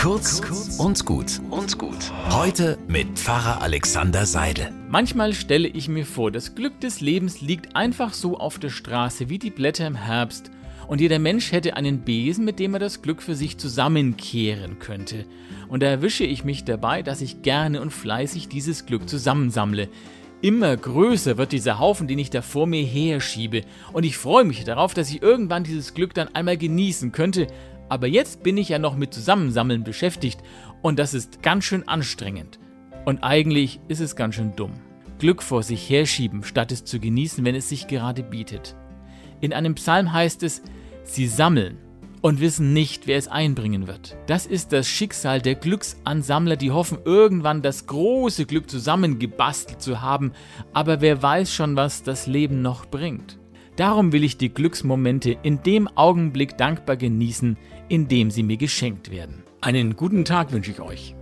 Kurz und gut und gut. Heute mit Pfarrer Alexander Seidel. Manchmal stelle ich mir vor, das Glück des Lebens liegt einfach so auf der Straße wie die Blätter im Herbst und jeder Mensch hätte einen Besen, mit dem er das Glück für sich zusammenkehren könnte. Und da erwische ich mich dabei, dass ich gerne und fleißig dieses Glück zusammensammle. Immer größer wird dieser Haufen, den ich da vor mir herschiebe, und ich freue mich darauf, dass ich irgendwann dieses Glück dann einmal genießen könnte, aber jetzt bin ich ja noch mit Zusammensammeln beschäftigt, und das ist ganz schön anstrengend. Und eigentlich ist es ganz schön dumm. Glück vor sich herschieben, statt es zu genießen, wenn es sich gerade bietet. In einem Psalm heißt es, Sie sammeln und wissen nicht, wer es einbringen wird. Das ist das Schicksal der Glücksansammler, die hoffen, irgendwann das große Glück zusammengebastelt zu haben, aber wer weiß schon, was das Leben noch bringt. Darum will ich die Glücksmomente in dem Augenblick dankbar genießen, in dem sie mir geschenkt werden. Einen guten Tag wünsche ich euch.